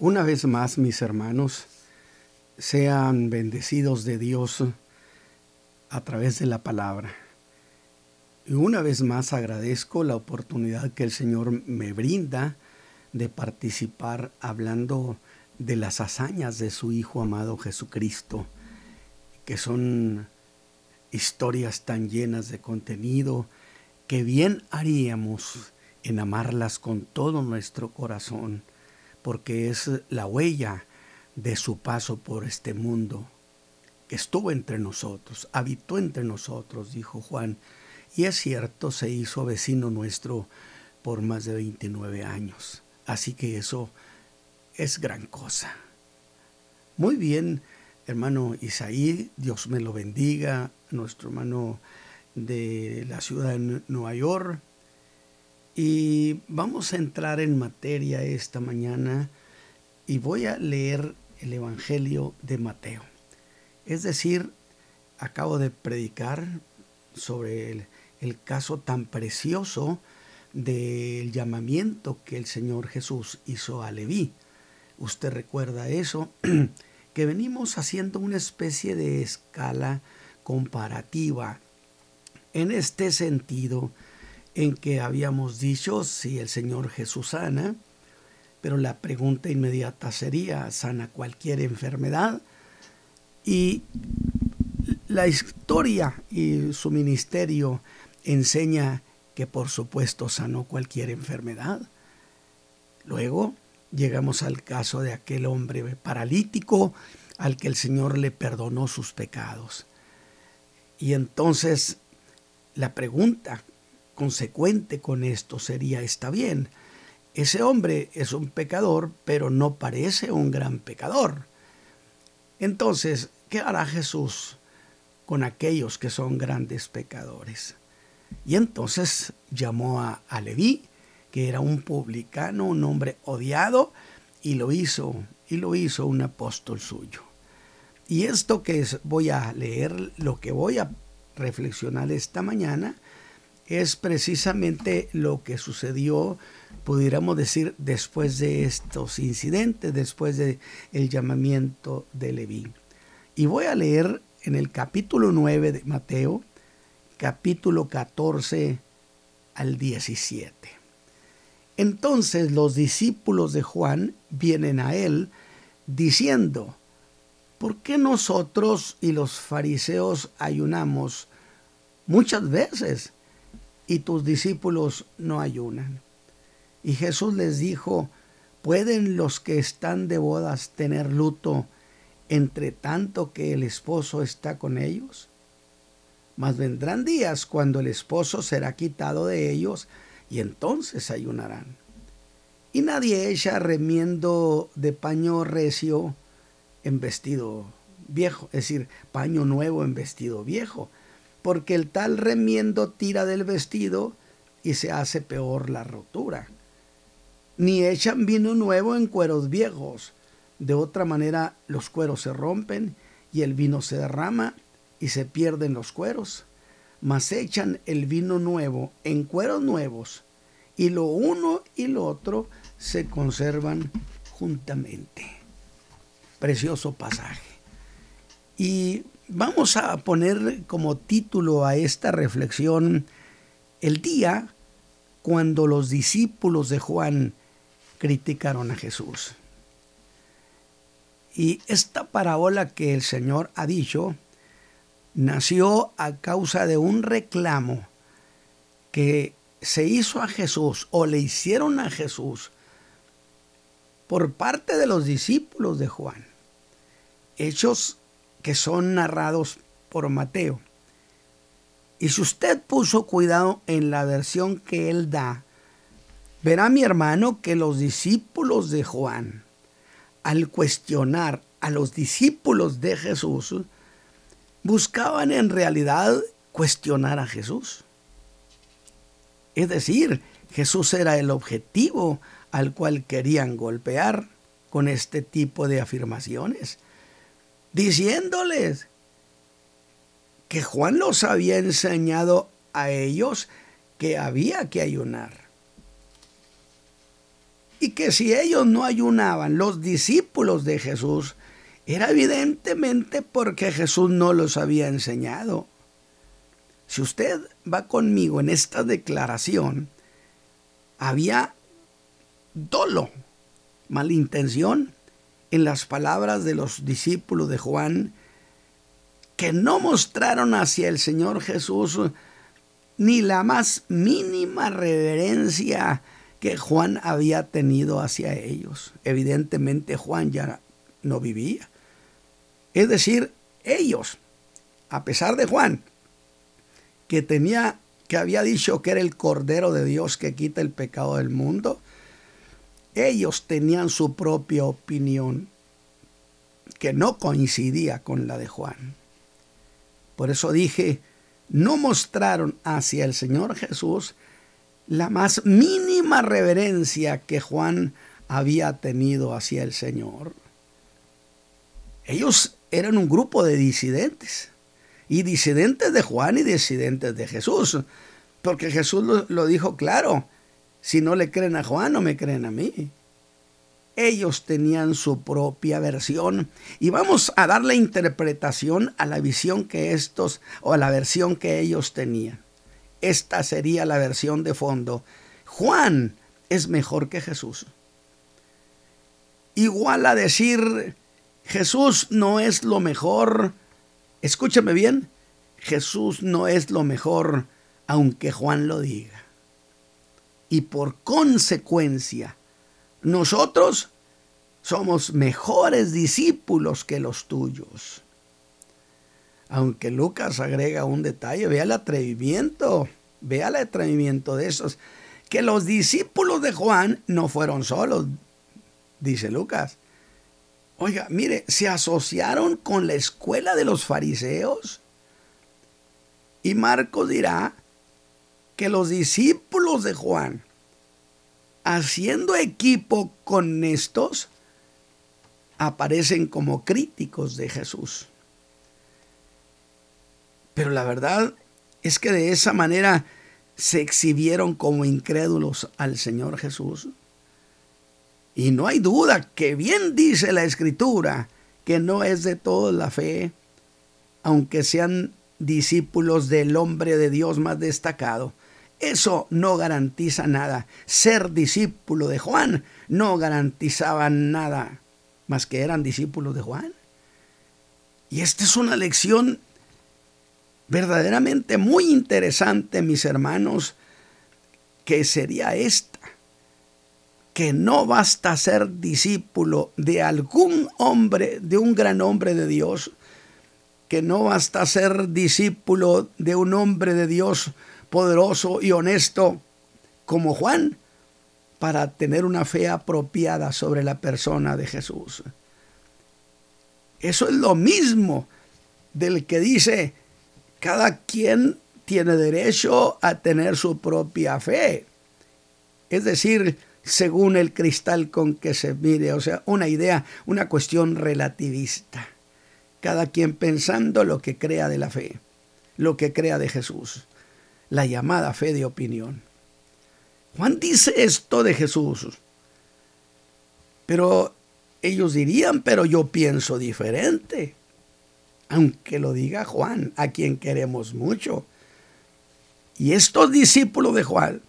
Una vez más, mis hermanos, sean bendecidos de Dios a través de la palabra. Y una vez más agradezco la oportunidad que el Señor me brinda de participar hablando de las hazañas de su Hijo amado Jesucristo, que son historias tan llenas de contenido que bien haríamos en amarlas con todo nuestro corazón porque es la huella de su paso por este mundo, estuvo entre nosotros, habitó entre nosotros, dijo Juan, y es cierto, se hizo vecino nuestro por más de 29 años. Así que eso es gran cosa. Muy bien, hermano Isaí, Dios me lo bendiga, nuestro hermano de la ciudad de Nueva York, y vamos a entrar en materia esta mañana y voy a leer el Evangelio de Mateo. Es decir, acabo de predicar sobre el, caso tan precioso del llamamiento que el Señor Jesús hizo a Leví. Usted recuerda eso, que venimos haciendo una especie de escala comparativa. En este sentido, en que habíamos dicho si el Señor Jesús sana, pero la pregunta inmediata sería, ¿sana cualquier enfermedad? Y la historia y su ministerio enseña que por supuesto sanó cualquier enfermedad. Luego llegamos al caso de aquel hombre paralítico al que el Señor le perdonó sus pecados. Y entonces la pregunta consecuente con esto sería, está bien, ese hombre es un pecador, pero no parece un gran pecador. Entonces, ¿qué hará Jesús con aquellos que son grandes pecadores? Y entonces llamó a, a Leví, que era un publicano, un hombre odiado, y lo hizo, y lo hizo un apóstol suyo. Y esto que voy a leer, lo que voy a reflexionar esta mañana, es precisamente lo que sucedió, pudiéramos decir, después de estos incidentes, después del el llamamiento de Leví. Y voy a leer en el capítulo 9 de Mateo, capítulo 14 al 17. Entonces los discípulos de Juan vienen a él diciendo, ¿por qué nosotros y los fariseos ayunamos muchas veces? Y tus discípulos no ayunan. Y Jesús les dijo, ¿pueden los que están de bodas tener luto entre tanto que el esposo está con ellos? Mas vendrán días cuando el esposo será quitado de ellos y entonces ayunarán. Y nadie echa remiendo de paño recio en vestido viejo, es decir, paño nuevo en vestido viejo, porque el tal remiendo tira del vestido y se hace peor la rotura. Ni echan vino nuevo en cueros viejos. De otra manera los cueros se rompen y el vino se derrama y se pierden los cueros. Mas echan el vino nuevo en cueros nuevos y lo uno y lo otro se conservan juntamente. Precioso pasaje. Y Vamos a poner como título a esta reflexión el día cuando los discípulos de Juan criticaron a Jesús. Y esta parábola que el Señor ha dicho nació a causa de un reclamo que se hizo a Jesús o le hicieron a Jesús por parte de los discípulos de Juan. Hechos que son narrados por Mateo. Y si usted puso cuidado en la versión que él da, verá mi hermano que los discípulos de Juan, al cuestionar a los discípulos de Jesús, buscaban en realidad cuestionar a Jesús. Es decir, Jesús era el objetivo al cual querían golpear con este tipo de afirmaciones diciéndoles que Juan los había enseñado a ellos que había que ayunar. y que si ellos no ayunaban, los discípulos de Jesús, era evidentemente porque Jesús no los había enseñado. Si usted va conmigo en esta declaración, había dolo, malintención en las palabras de los discípulos de Juan que no mostraron hacia el Señor Jesús ni la más mínima reverencia que Juan había tenido hacia ellos. Evidentemente Juan ya no vivía. Es decir, ellos, a pesar de Juan, que tenía que había dicho que era el Cordero de Dios que quita el pecado del mundo, ellos tenían su propia opinión que no coincidía con la de Juan. Por eso dije, no mostraron hacia el Señor Jesús la más mínima reverencia que Juan había tenido hacia el Señor. Ellos eran un grupo de disidentes, y disidentes de Juan y disidentes de Jesús, porque Jesús lo, dijo claro, si no le creen a Juan, no me creen a mí. Ellos tenían su propia versión y vamos a dar la interpretación a la visión que estos o a la versión que ellos tenían. Esta sería la versión de fondo. Juan es mejor que Jesús. Igual a decir, Jesús no es lo mejor. Escúchame bien, Jesús no es lo mejor, aunque Juan lo diga. Y por consecuencia, nosotros somos mejores discípulos que los tuyos. Aunque Lucas agrega un detalle, vea el atrevimiento, vea el atrevimiento de esos, que los discípulos de Juan no fueron solos, dice Lucas. Oiga, mire, se asociaron con la escuela de los fariseos. Y Marcos dirá que los discípulos de Juan, haciendo equipo con estos, aparecen como críticos de Jesús. Pero la verdad es que de esa manera se exhibieron como incrédulos al Señor Jesús. Y no hay duda que bien dice la Escritura que no es de toda la fe, aunque sean discípulos del hombre de Dios más destacado. Eso no garantiza nada. Ser discípulo de Juan no garantizaba nada, más que eran discípulos de Juan. Y esta es una lección verdaderamente muy interesante, mis hermanos, que sería esta, que no basta ser discípulo de algún hombre, de un gran hombre de Dios, que no basta ser discípulo de un hombre de Dios poderoso y honesto como Juan, para tener una fe apropiada sobre la persona de Jesús. Eso es lo mismo del que dice, cada quien tiene derecho a tener su propia fe. Es decir, según el cristal con que se mire, o sea, una idea, una cuestión relativista. Cada quien pensando lo que crea de la fe, lo que crea de Jesús, la llamada fe de opinión. Juan dice esto de Jesús, pero ellos dirían, pero yo pienso diferente aunque lo diga Juan, a quien queremos mucho. Y estos discípulos de Juan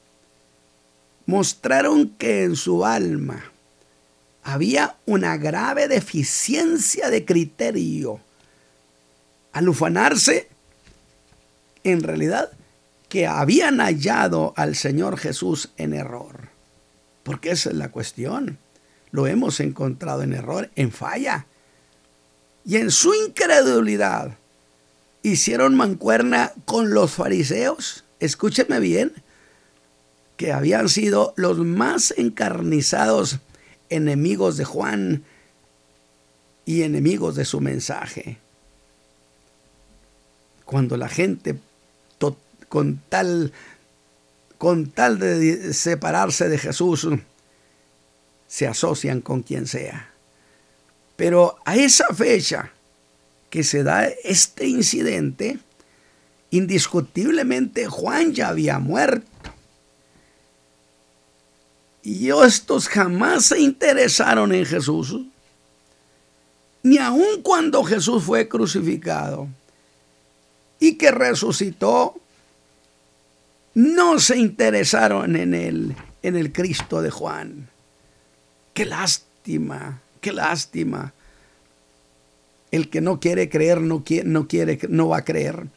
mostraron que en su alma había una grave deficiencia de criterio. Al ufanarse, en realidad, que habían hallado al Señor Jesús en error. Porque esa es la cuestión. Lo hemos encontrado en error, en falla y en su incredulidad hicieron mancuerna con los fariseos, escúcheme bien, que habían sido los más encarnizados enemigos de Juan y enemigos de su mensaje. Cuando la gente con tal con tal de separarse de Jesús se asocian con quien sea. Pero a esa fecha que se da este incidente, indiscutiblemente Juan ya había muerto. Y estos jamás se interesaron en Jesús, ni aun cuando Jesús fue crucificado y que resucitó, no se interesaron en él, en el Cristo de Juan. Qué lástima, qué lástima. El que no quiere creer no quiere, no quiere, no va a creer.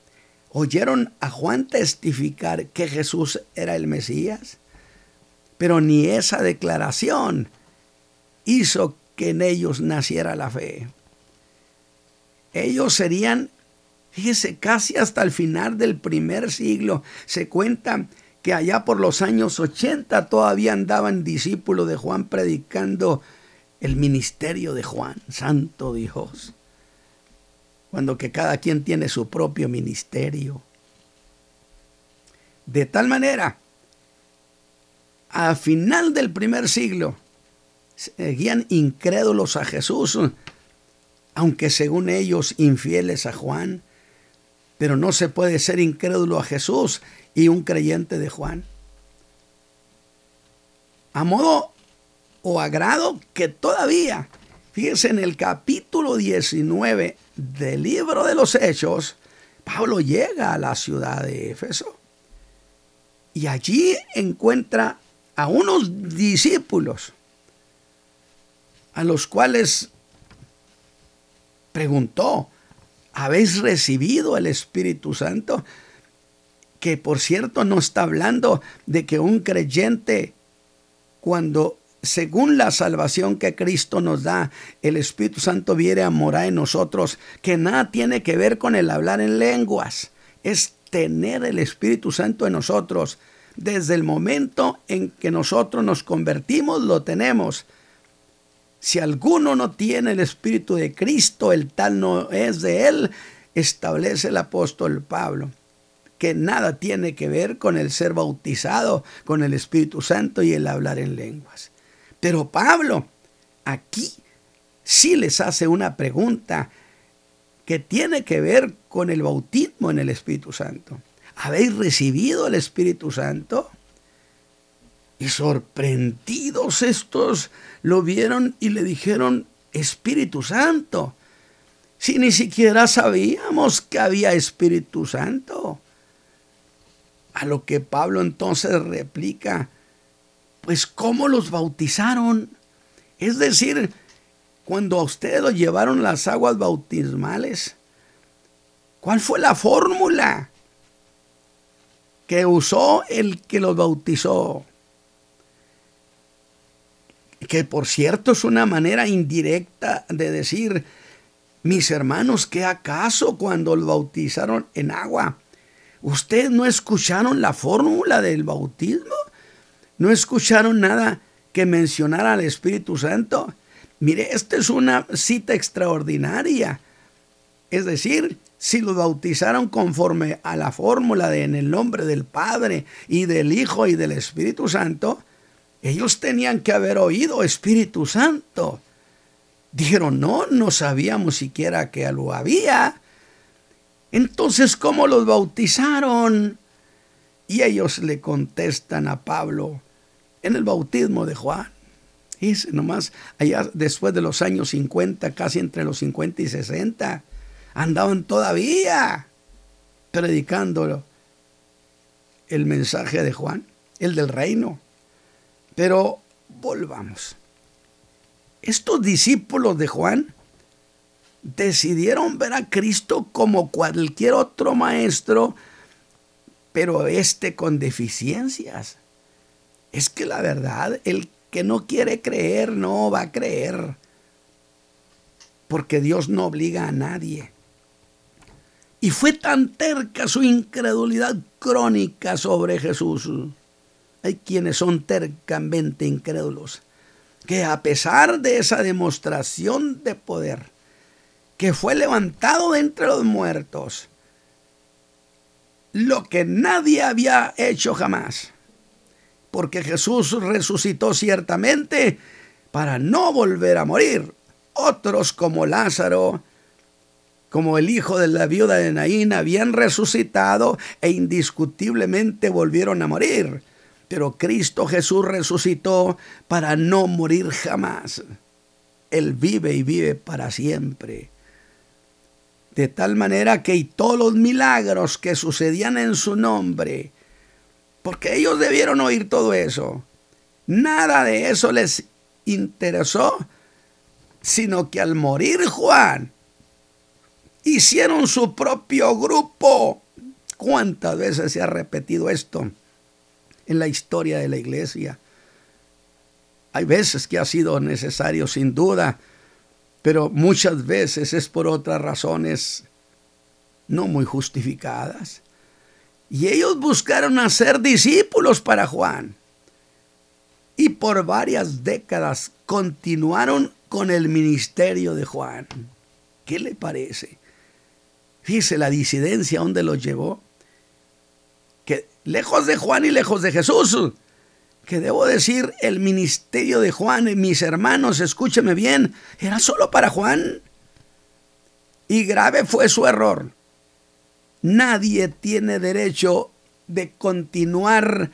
Oyeron a Juan testificar que Jesús era el Mesías, pero ni esa declaración hizo que en ellos naciera la fe. Ellos serían, fíjese, casi hasta el final del primer siglo, se cuenta que allá por los años 80 todavía andaban discípulos de Juan predicando el ministerio de Juan, santo Dios. Cuando que cada quien tiene su propio ministerio. De tal manera, a final del primer siglo, seguían incrédulos a Jesús, aunque según ellos infieles a Juan, pero no se puede ser incrédulo a Jesús y un creyente de Juan. A modo o agrado que todavía, fíjense en el capítulo 19 del libro de los Hechos, Pablo llega a la ciudad de Éfeso y allí encuentra a unos discípulos a los cuales preguntó, ¿habéis recibido el Espíritu Santo? que por cierto no está hablando de que un creyente cuando según la salvación que Cristo nos da, el Espíritu Santo viene a morar en nosotros, que nada tiene que ver con el hablar en lenguas, es tener el Espíritu Santo en nosotros. Desde el momento en que nosotros nos convertimos, lo tenemos. Si alguno no tiene el Espíritu de Cristo, el tal no es de él, establece el apóstol Pablo que nada tiene que ver con el ser bautizado con el Espíritu Santo y el hablar en lenguas. Pero Pablo aquí sí les hace una pregunta que tiene que ver con el bautismo en el Espíritu Santo. ¿Habéis recibido el Espíritu Santo? Y sorprendidos estos lo vieron y le dijeron, Espíritu Santo, si ni siquiera sabíamos que había Espíritu Santo. A lo que Pablo entonces replica, pues ¿cómo los bautizaron? Es decir, cuando a ustedes los llevaron las aguas bautismales, ¿cuál fue la fórmula que usó el que los bautizó? Que por cierto es una manera indirecta de decir, mis hermanos, ¿qué acaso cuando los bautizaron en agua? ¿Ustedes no escucharon la fórmula del bautismo? ¿No escucharon nada que mencionara al Espíritu Santo? Mire, esta es una cita extraordinaria. Es decir, si lo bautizaron conforme a la fórmula de en el nombre del Padre y del Hijo y del Espíritu Santo, ellos tenían que haber oído Espíritu Santo. Dijeron, no, no sabíamos siquiera que lo había. Entonces, ¿cómo los bautizaron? Y ellos le contestan a Pablo en el bautismo de Juan. Y nomás allá después de los años 50, casi entre los 50 y 60, andaban todavía predicando el mensaje de Juan, el del reino. Pero volvamos. Estos discípulos de Juan decidieron ver a Cristo como cualquier otro maestro, pero este con deficiencias. Es que la verdad, el que no quiere creer no va a creer, porque Dios no obliga a nadie. Y fue tan terca su incredulidad crónica sobre Jesús. Hay quienes son tercamente incrédulos, que a pesar de esa demostración de poder, que fue levantado de entre los muertos, lo que nadie había hecho jamás, porque Jesús resucitó ciertamente para no volver a morir. Otros como Lázaro, como el hijo de la viuda de Naín, habían resucitado e indiscutiblemente volvieron a morir. Pero Cristo Jesús resucitó para no morir jamás. Él vive y vive para siempre. De tal manera que y todos los milagros que sucedían en su nombre, porque ellos debieron oír todo eso, nada de eso les interesó, sino que al morir Juan, hicieron su propio grupo. ¿Cuántas veces se ha repetido esto en la historia de la iglesia? Hay veces que ha sido necesario sin duda, pero muchas veces es por otras razones no muy justificadas. Y ellos buscaron hacer discípulos para Juan. Y por varias décadas continuaron con el ministerio de Juan. ¿Qué le parece? Fíjese la disidencia donde los llevó. Lejos de Juan y lejos de Jesús, que debo decir, el ministerio de Juan, mis hermanos, escúcheme bien, era solo para Juan. Y grave fue su error. Nadie tiene derecho de continuar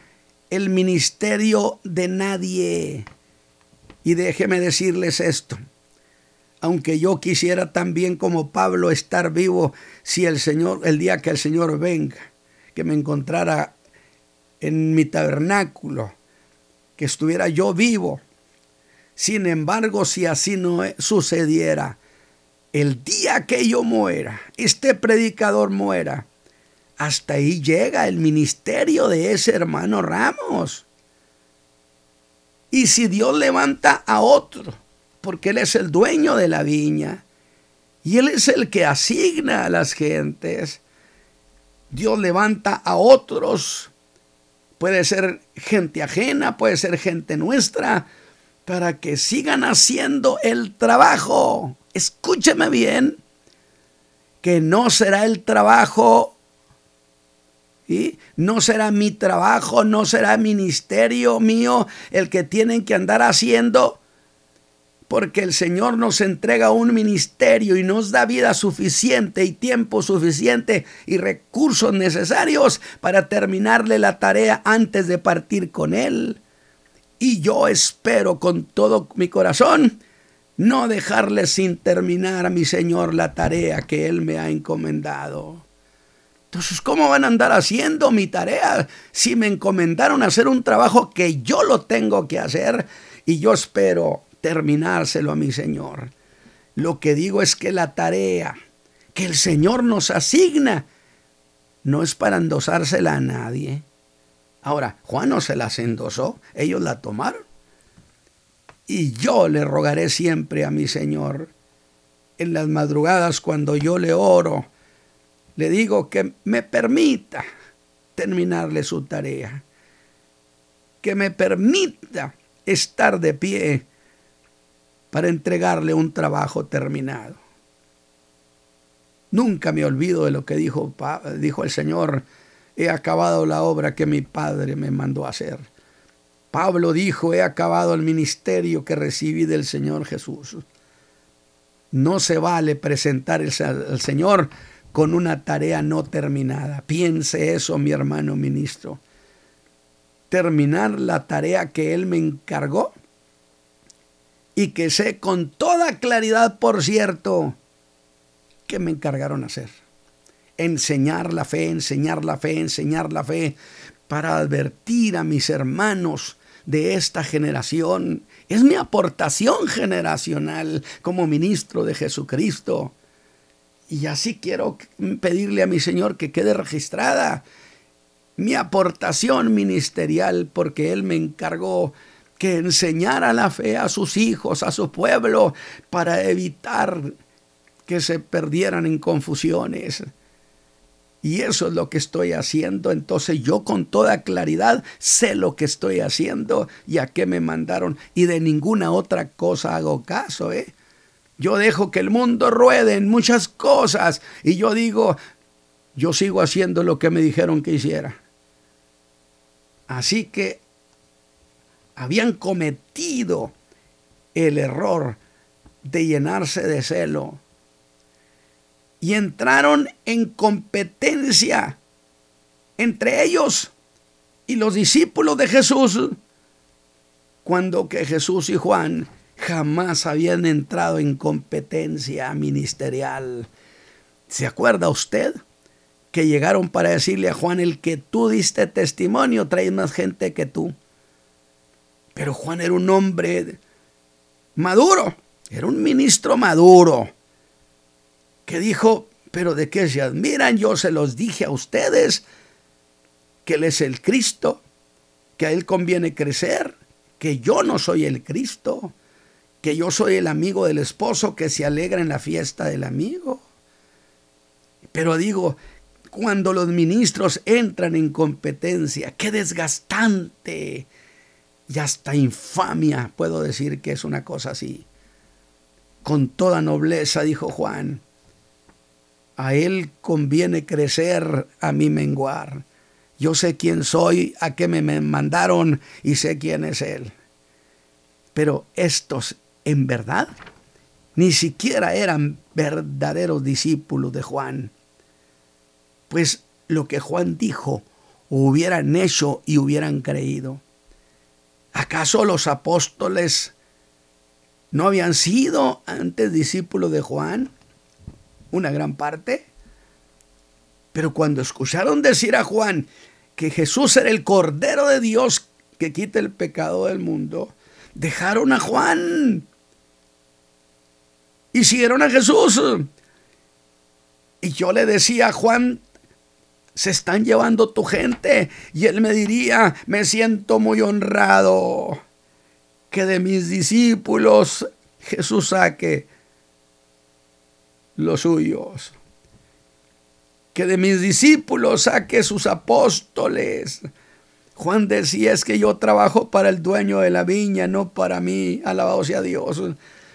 el ministerio de nadie. Y déjeme decirles esto. Aunque yo quisiera también como Pablo estar vivo si el Señor, el día que el Señor venga, que me encontrara en mi tabernáculo, que estuviera yo vivo. Sin embargo, si así no sucediera, el día que yo muera, este predicador muera, hasta ahí llega el ministerio de ese hermano Ramos. Y si Dios levanta a otro, porque Él es el dueño de la viña, y Él es el que asigna a las gentes, Dios levanta a otros puede ser gente ajena, puede ser gente nuestra, para que sigan haciendo el trabajo. Escúcheme bien, que no será el trabajo, no será mi trabajo, no será ministerio mío el que tienen que andar haciendo porque el Señor nos entrega un ministerio y nos da vida suficiente y tiempo suficiente y recursos necesarios para terminarle la tarea antes de partir con Él. Y yo espero con todo mi corazón no dejarle sin terminar a mi Señor la tarea que Él me ha encomendado. Entonces, ¿cómo van a andar haciendo mi tarea si me encomendaron hacer un trabajo que yo lo tengo que hacer? Y yo espero terminárselo a mi Señor. Lo que digo es que la tarea que el Señor nos asigna no es para endosársela a nadie. Ahora, Juan no se las endosó, ellos la tomaron. Y yo le rogaré siempre a mi Señor, en las madrugadas cuando yo le oro, le digo que me permita terminarle su tarea, que me permita estar de pie para entregarle un trabajo terminado. Nunca me olvido de lo que dijo, dijo el Señor, he acabado la obra que mi Padre me mandó hacer. Pablo dijo, he acabado el ministerio que recibí del Señor Jesús. No se vale presentar al Señor con una tarea no terminada. Piense eso, mi hermano ministro. Terminar la tarea que Él me encargó y que sé con toda claridad, por cierto, que me encargaron hacer. Enseñar la fe, enseñar la fe, enseñar la fe, para advertir a mis hermanos de esta generación. Es mi aportación generacional como ministro de Jesucristo. Y así quiero pedirle a mi Señor que quede registrada mi aportación ministerial porque Él me encargó que enseñara la fe a sus hijos, a su pueblo, para evitar que se perdieran en confusiones. Y eso es lo que estoy haciendo. Entonces yo con toda claridad sé lo que estoy haciendo y a qué me mandaron. Y de ninguna otra cosa hago caso. ¿eh? Yo dejo que el mundo ruede en muchas cosas. Y yo digo, yo sigo haciendo lo que me dijeron que hiciera. Así que habían cometido el error de llenarse de celo y entraron en competencia entre ellos Y los discípulos de Jesús, cuando que Jesús y Juan jamás habían entrado en competencia ministerial. ¿Se acuerda usted? Que llegaron para decirle a Juan, el que tú diste testimonio trae más gente que tú. Pero Juan era un hombre maduro, era un ministro maduro, que dijo, pero de qué se admiran, yo se los dije a ustedes, que Él es el Cristo, que a Él conviene crecer, que yo no soy el Cristo, que yo soy el amigo del esposo que se alegra en la fiesta del amigo. Pero digo, cuando los ministros entran en competencia, qué desgastante y hasta infamia, puedo decir que es una cosa así. Con toda nobleza, dijo Juan, a él conviene crecer, a mí menguar. Yo sé quién soy, a qué me mandaron y sé quién es Él. Pero estos, en verdad, ni siquiera eran verdaderos discípulos de Juan. Pues lo que Juan dijo, hubieran hecho y hubieran creído. ¿Acaso los apóstoles no habían sido antes discípulos de Juan? Una gran parte. Pero cuando escucharon decir a Juan, que Jesús era el Cordero de Dios que quita el pecado del mundo, dejaron a Juan y siguieron a Jesús. Y yo le decía a Juan, se están llevando tu gente. Y él me diría, me siento muy honrado que de mis discípulos Jesús saque los suyos que de mis discípulos saque sus apóstoles. Juan decía es que yo trabajo para el dueño de la viña, no para mí. Alabado sea Dios.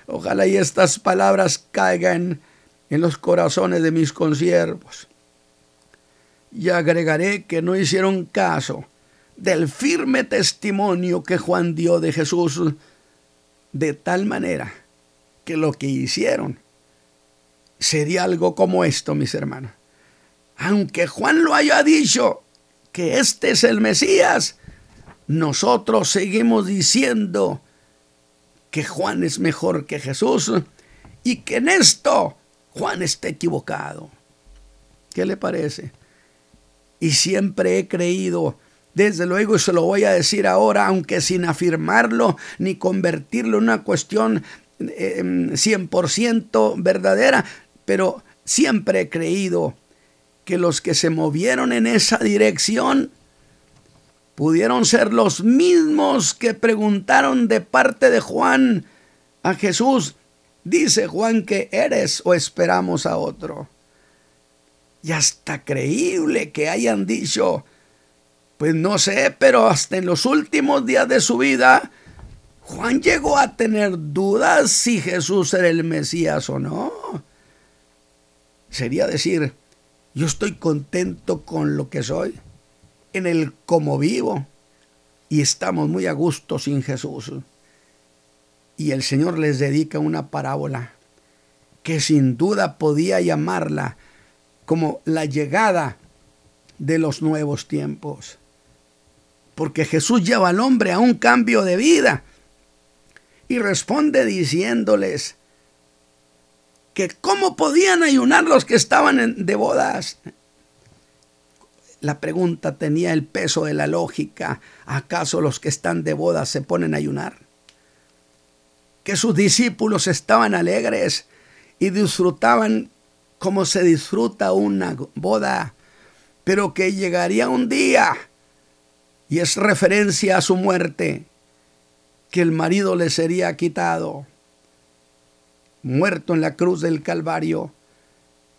Ojalá y estas palabras caigan en los corazones de mis consiervos. Y agregaré que no hicieron caso del firme testimonio que Juan dio de Jesús, de tal manera que lo que hicieron sería algo como esto, mis hermanos aunque Juan lo haya dicho, que este es el Mesías, nosotros seguimos diciendo que Juan es mejor que Jesús y que en esto Juan está equivocado. ¿Qué le parece? Y siempre he creído, desde luego, y se lo voy a decir ahora, aunque sin afirmarlo ni convertirlo en una cuestión 100% em, verdadera, pero siempre he creído que los que se movieron en esa dirección pudieron ser los mismos que preguntaron de parte de Juan a Jesús, dice Juan que eres o esperamos a otro. Y hasta creíble que hayan dicho, pues no sé, pero hasta en los últimos días de su vida, Juan llegó a tener dudas si Jesús era el Mesías o no. Sería decir, yo estoy contento con lo que soy, en el como vivo, y estamos muy a gusto sin Jesús. Y el Señor les dedica una parábola que sin duda podía llamarla como la llegada de los nuevos tiempos. Porque Jesús lleva al hombre a un cambio de vida y responde diciéndoles, que cómo podían ayunar los que estaban de bodas. La pregunta tenía el peso de la lógica. ¿Acaso los que están de bodas se ponen a ayunar? Que sus discípulos estaban alegres y disfrutaban como se disfruta una boda, pero que llegaría un día, y es referencia a su muerte, que el marido le sería quitado muerto en la cruz del Calvario.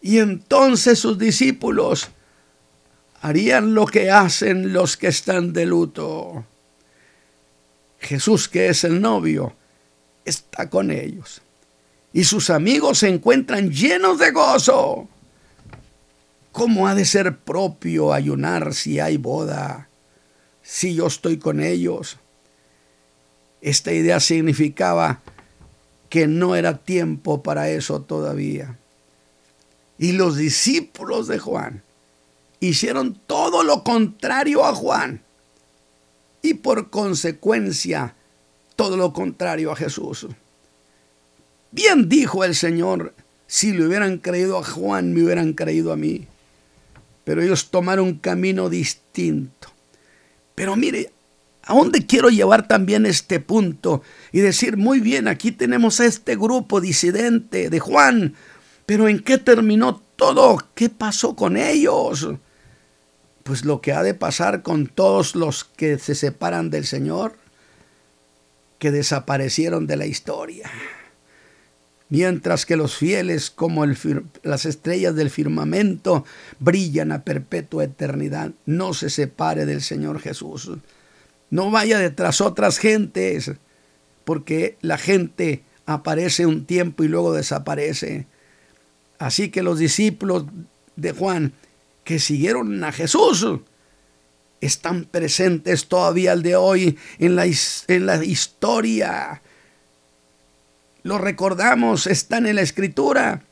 Y entonces sus discípulos harían lo que hacen los que están de luto. Jesús, que es el novio, está con ellos. Y sus amigos se encuentran llenos de gozo. ¿Cómo ha de ser propio ayunar si hay boda? Si yo estoy con ellos. Esta idea significaba que no era tiempo para eso todavía. Y los discípulos de Juan hicieron todo lo contrario a Juan. y por consecuencia todo lo contrario a Jesús. Bien dijo el Señor, si le hubieran creído a Juan, me hubieran creído a mí. Pero ellos tomaron un camino distinto. Pero mire, ¿a dónde quiero llevar también este punto? Y decir, muy bien, aquí tenemos a este grupo disidente de Juan, pero ¿en qué terminó todo? ¿Qué pasó con ellos? Pues lo que ha de pasar con todos los que se separan del Señor, que desaparecieron de la historia mientras que los fieles como las estrellas del firmamento brillan a perpetua eternidad. No se separe del Señor Jesús. No vaya detrás otras gentes, porque la gente aparece un tiempo y luego desaparece. Así que los discípulos de Juan que siguieron a Jesús están presentes todavía al de hoy en la, en la historia lo recordamos, están en la escritura.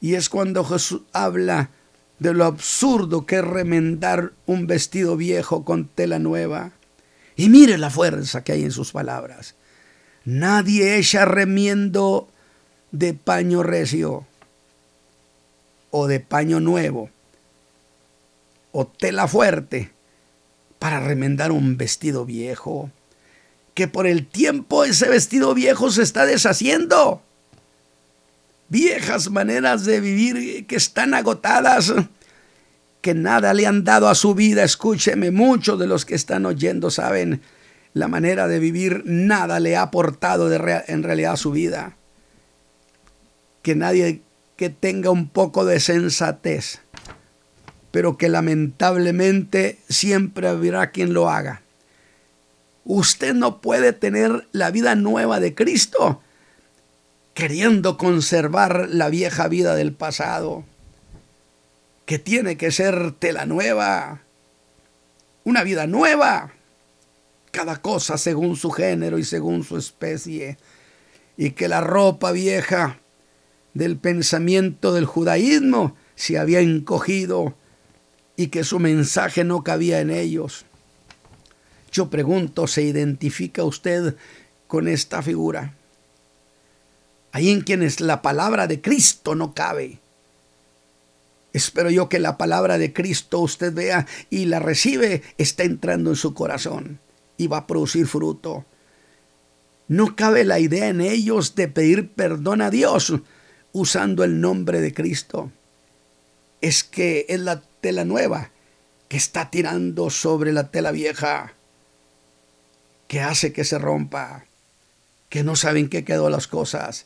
Y es cuando Jesús habla de lo absurdo que es remendar un vestido viejo con tela nueva. Y mire la fuerza que hay en sus palabras. Nadie echa remiendo de paño recio o de paño nuevo o tela fuerte para remendar un vestido viejo que por el tiempo ese vestido viejo se está deshaciendo. Viejas maneras de vivir que están agotadas, que nada le han dado a su vida. Escúcheme, muchos de los que están oyendo saben la manera de vivir, nada le ha aportado en realidad a su vida. Que nadie que tenga un poco de sensatez, pero que lamentablemente siempre habrá quien lo haga Usted no puede tener la vida nueva de Cristo queriendo conservar la vieja vida del pasado, que tiene que ser tela nueva, una vida nueva, cada cosa según su género y según su especie, y que la ropa vieja del pensamiento del judaísmo se había encogido y que su mensaje no cabía en ellos. Yo pregunto, ¿se identifica usted con esta figura? Ahí en quienes la palabra de Cristo no cabe. Espero yo que la palabra de Cristo usted vea y la recibe, está entrando en su corazón y va a producir fruto. No cabe la idea en ellos de pedir perdón a Dios usando el nombre de Cristo. Es que es la tela nueva que está tirando sobre la tela vieja que hace que se rompa, que no saben qué quedó las cosas.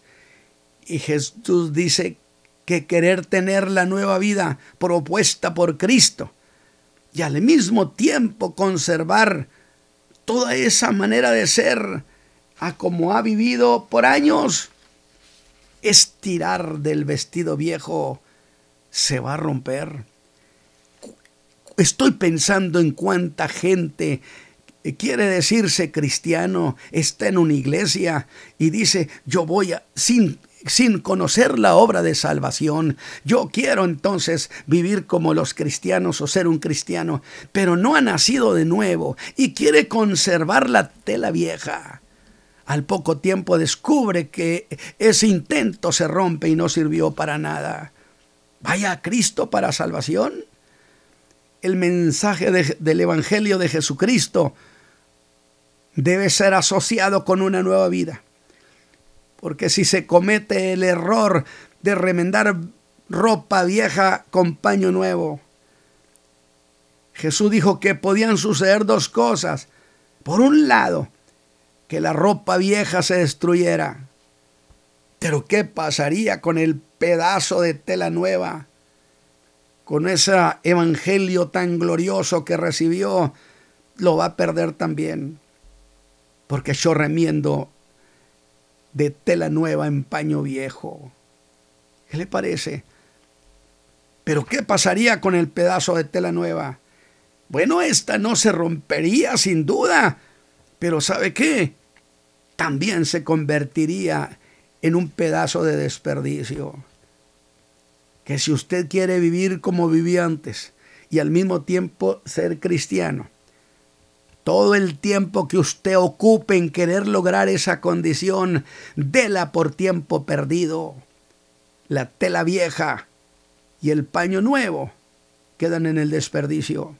Y Jesús dice que querer tener la nueva vida propuesta por Cristo y al mismo tiempo conservar toda esa manera de ser a como ha vivido por años, es tirar del vestido viejo, se va a romper. Estoy pensando en cuánta gente quiere decirse cristiano, está en una iglesia y dice, yo voy a, sin, sin conocer la obra de salvación, yo quiero entonces vivir como los cristianos o ser un cristiano, pero no ha nacido de nuevo y quiere conservar la tela vieja. Al poco tiempo descubre que ese intento se rompe y no sirvió para nada. Vaya a Cristo para salvación. El mensaje del Evangelio de Jesucristo debe ser asociado con una nueva vida. Porque si se comete el error de remendar ropa vieja con paño nuevo, Jesús dijo que podían suceder dos cosas. Por un lado, que la ropa vieja se destruyera. Pero ¿qué pasaría con el pedazo de tela nueva? Con ese evangelio tan glorioso que recibió, lo va a perder también porque yo remiendo de tela nueva en paño viejo. ¿Qué le parece? Pero ¿qué pasaría con el pedazo de tela nueva? Bueno, esta no se rompería sin duda, pero ¿sabe qué? También se convertiría en un pedazo de desperdicio. Que si usted quiere vivir como vivía antes y al mismo tiempo ser cristiano, Todo el tiempo que usted ocupe en querer lograr esa condición, dela por tiempo perdido. La tela vieja y el paño nuevo quedan en el desperdicio.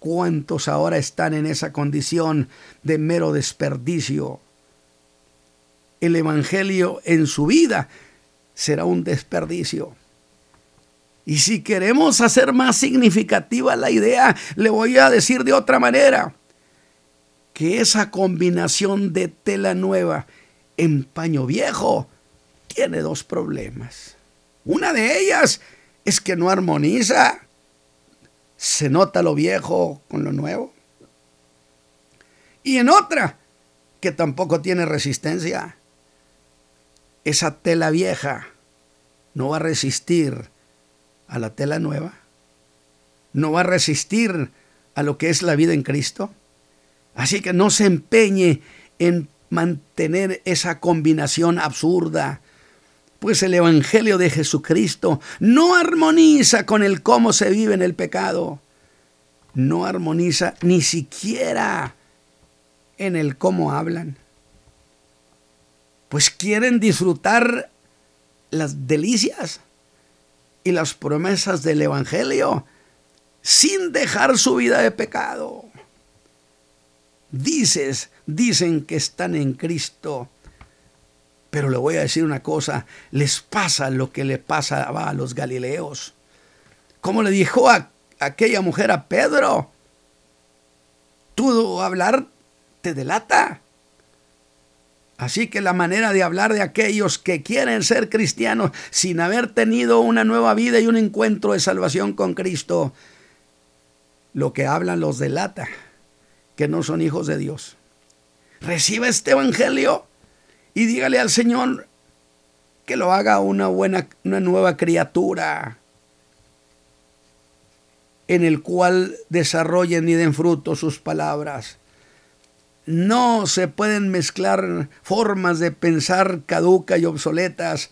¿Cuántos ahora están en esa condición de mero desperdicio? El Evangelio en su vida será un desperdicio. Y si queremos hacer más significativa la idea, le voy a decir de otra manera, que esa combinación de tela nueva en paño viejo tiene dos problemas. Una de ellas es que no armoniza se nota lo viejo con lo nuevo. Y en otra, que tampoco tiene resistencia. Esa tela vieja no va a resistir a la tela nueva. No va a resistir a lo que es la vida en Cristo. Así que no se empeñe en mantener esa combinación absurda pues el Evangelio de Jesucristo no armoniza con el cómo se vive en el pecado. No armoniza ni siquiera en el cómo hablan. Pues quieren disfrutar las delicias y las promesas del Evangelio sin dejar su vida de pecado. Dices, dicen que están en Cristo pero le voy a decir una cosa, les pasa lo que le pasaba a los galileos. Como le dijo a aquella mujer a Pedro, tú hablar te delata. Así que la manera de hablar de aquellos que quieren ser cristianos sin haber tenido una nueva vida y un encuentro de salvación con Cristo, lo que hablan los delata, que no son hijos de Dios. Recibe este evangelio y dígale al Señor que lo haga una buena, una nueva criatura en el cual desarrollen y den fruto sus palabras. No se pueden mezclar formas de pensar caducas y obsoletas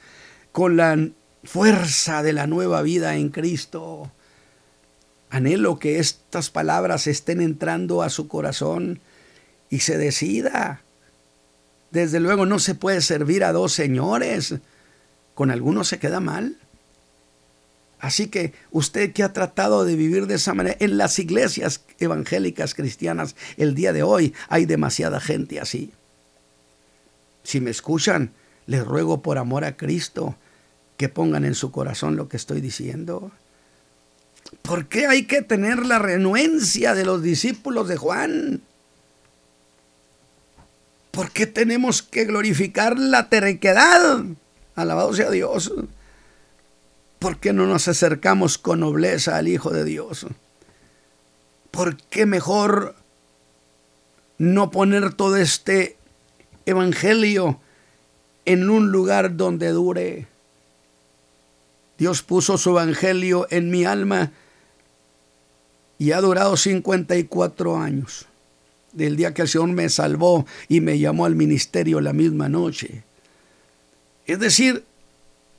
con la fuerza de la nueva vida en Cristo. Anhelo que estas palabras estén entrando a su corazón y se decida desde luego no se puede servir a dos señores. Con algunos se queda mal. Así que usted que ha tratado de vivir de esa manera, en las iglesias evangélicas cristianas el día de hoy hay demasiada gente así. Si me escuchan, les ruego por amor a Cristo que pongan en su corazón lo que estoy diciendo. ¿Por qué hay que tener la renuencia de los discípulos de Juan? ¿Por qué tenemos que glorificar la terquedad? Alabado sea Dios. ¿Por qué no nos acercamos con nobleza al Hijo de Dios? ¿Por qué mejor no poner todo este evangelio en un lugar donde dure? Dios puso su evangelio en mi alma y ha durado 54 años del día que el Señor me salvó y me llamó al ministerio la misma noche. Es decir,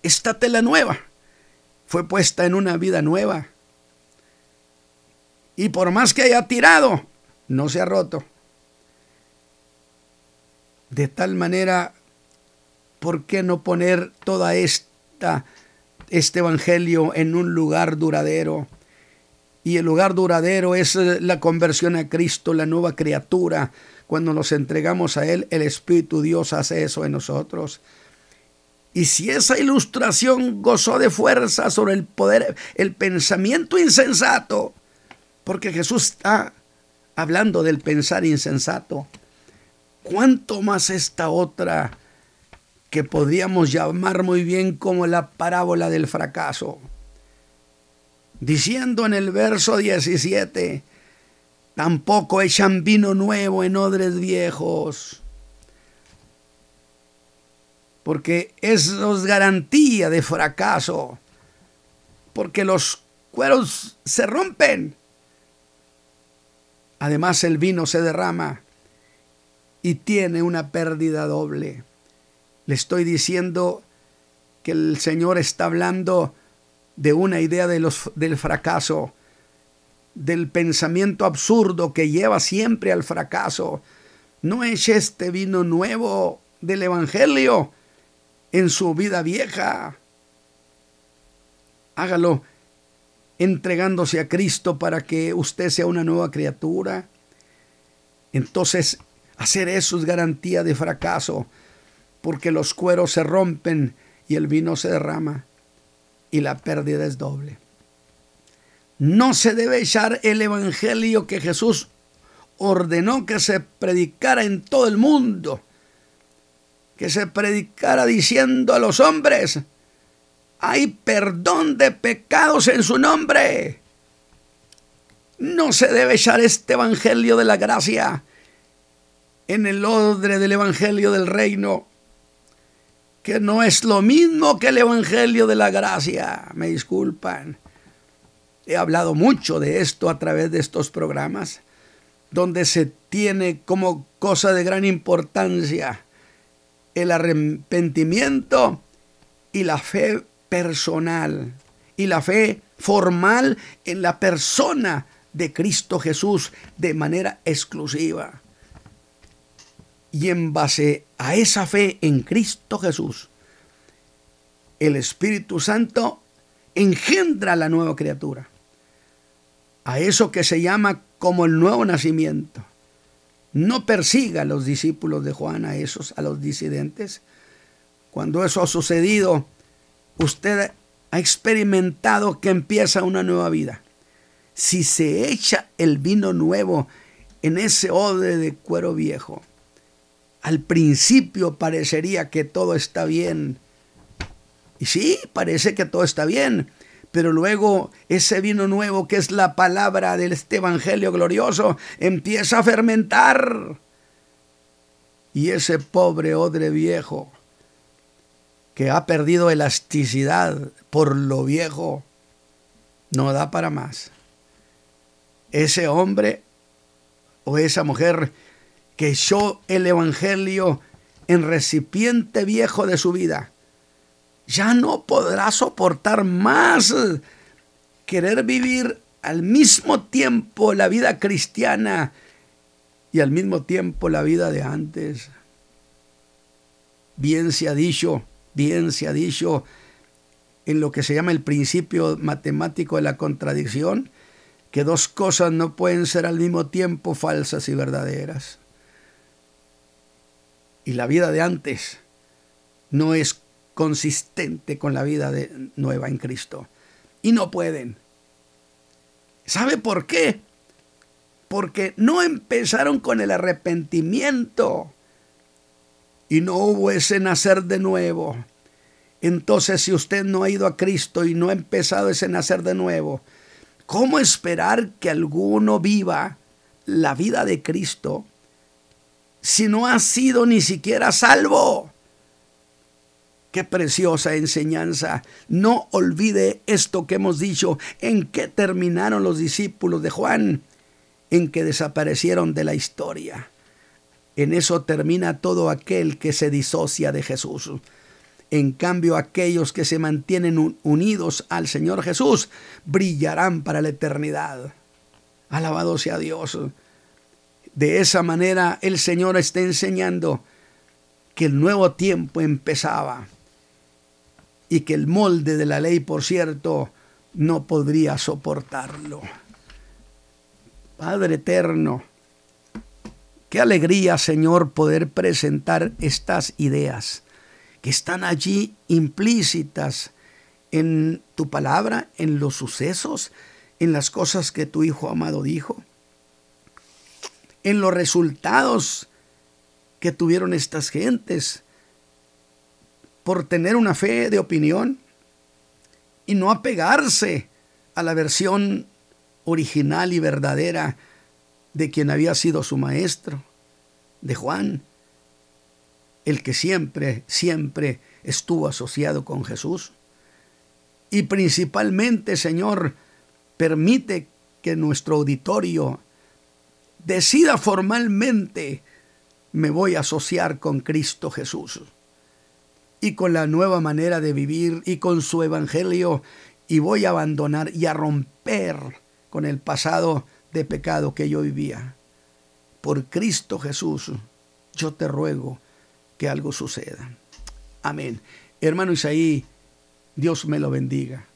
esta tela nueva fue puesta en una vida nueva. Y por más que haya tirado, no se ha roto. De tal manera, ¿por qué no poner toda esta este evangelio en un lugar duradero? Y el lugar duradero es eh, la conversión a Cristo, la nueva criatura. Cuando nos entregamos a Él, el Espíritu Dios hace eso en nosotros. Y si esa ilustración gozó de fuerza sobre el poder, el pensamiento insensato, porque Jesús está hablando del pensar insensato, ¿cuánto más esta otra que podríamos llamar muy bien como la parábola del fracaso? diciendo en el verso 17, tampoco echan vino nuevo en odres viejos, porque eso es garantía de fracaso, porque los cueros se rompen. Además el vino se derrama y tiene una pérdida doble. Le estoy diciendo que el Señor está hablando de una idea del fracaso del pensamiento absurdo que lleva siempre al fracaso. No eche este vino nuevo del Evangelio en su vida vieja. Hágalo entregándose a Cristo para que usted sea una nueva criatura. Entonces, hacer eso es garantía de fracaso, porque los cueros se rompen y el vino se derrama y la pérdida es doble. No se debe echar el evangelio que Jesús ordenó que se predicara en todo el mundo, que se predicara diciendo a los hombres, hay perdón de pecados en su nombre. No se debe echar este evangelio de la gracia en el odre del evangelio del reino, que no es lo mismo que el evangelio de la gracia. Me disculpan. He hablado mucho de esto a través de estos programas, donde se tiene como cosa de gran importancia el arrepentimiento y la fe personal y la fe formal en la persona de Cristo Jesús de manera exclusiva. Y en base a esa fe en Cristo Jesús, el Espíritu Santo engendra la nueva criatura. A eso que se llama como el nuevo nacimiento. No persiga a los discípulos de Juan, a esos, a los disidentes. Cuando eso ha sucedido, usted ha experimentado que empieza una nueva vida. Si se echa el vino nuevo en ese odre de cuero viejo, al principio parecería que todo está bien. Y sí, parece que todo está bien, pero luego ese vino nuevo que es la palabra de este Evangelio glorioso empieza a fermentar. Y ese pobre odre viejo que ha perdido elasticidad por lo viejo, no da para más. Ese hombre o esa mujer que echó el Evangelio en recipiente viejo de su vida, ya no podrá soportar más querer vivir al mismo tiempo la vida cristiana y al mismo tiempo la vida de antes. Bien se ha dicho, bien se ha dicho en lo que se llama el principio matemático de la contradicción, que dos cosas no pueden ser al mismo tiempo falsas y verdaderas. Y la vida de antes no es consistente con la vida nueva en Cristo. Y no pueden. ¿Sabe por qué? Porque no empezaron con el arrepentimiento y no hubo ese nacer de nuevo. Entonces, si usted no ha ido a Cristo y no ha empezado ese nacer de nuevo, ¿cómo esperar que alguno viva la vida de Cristo si no ha sido ni siquiera salvo? Qué preciosa enseñanza. No olvide esto que hemos dicho. ¿En qué terminaron los discípulos de Juan? En que desaparecieron de la historia. En eso termina todo aquel que se disocia de Jesús. En cambio, aquellos que se mantienen unidos al Señor Jesús brillarán para la eternidad. Alabado sea Dios. De esa manera el Señor está enseñando que el nuevo tiempo empezaba y que el molde de la ley, por cierto, no podría soportarlo. Padre eterno, qué alegría, Señor, poder presentar estas ideas que están allí implícitas en tu palabra, en los sucesos, en las cosas que tu Hijo amado dijo, en los resultados que tuvieron estas gentes por tener una fe de opinión y no apegarse a la versión original y verdadera de quien había sido su maestro, de Juan, el que siempre, siempre estuvo asociado con Jesús. Y principalmente, Señor, permite que nuestro auditorio decida formalmente, me voy a asociar con Cristo Jesús y con la nueva manera de vivir y con su evangelio y voy a abandonar y a romper con el pasado de pecado que yo vivía. Por Cristo Jesús, yo te ruego que algo suceda. Amén. Hermano Isaí, Dios me lo bendiga.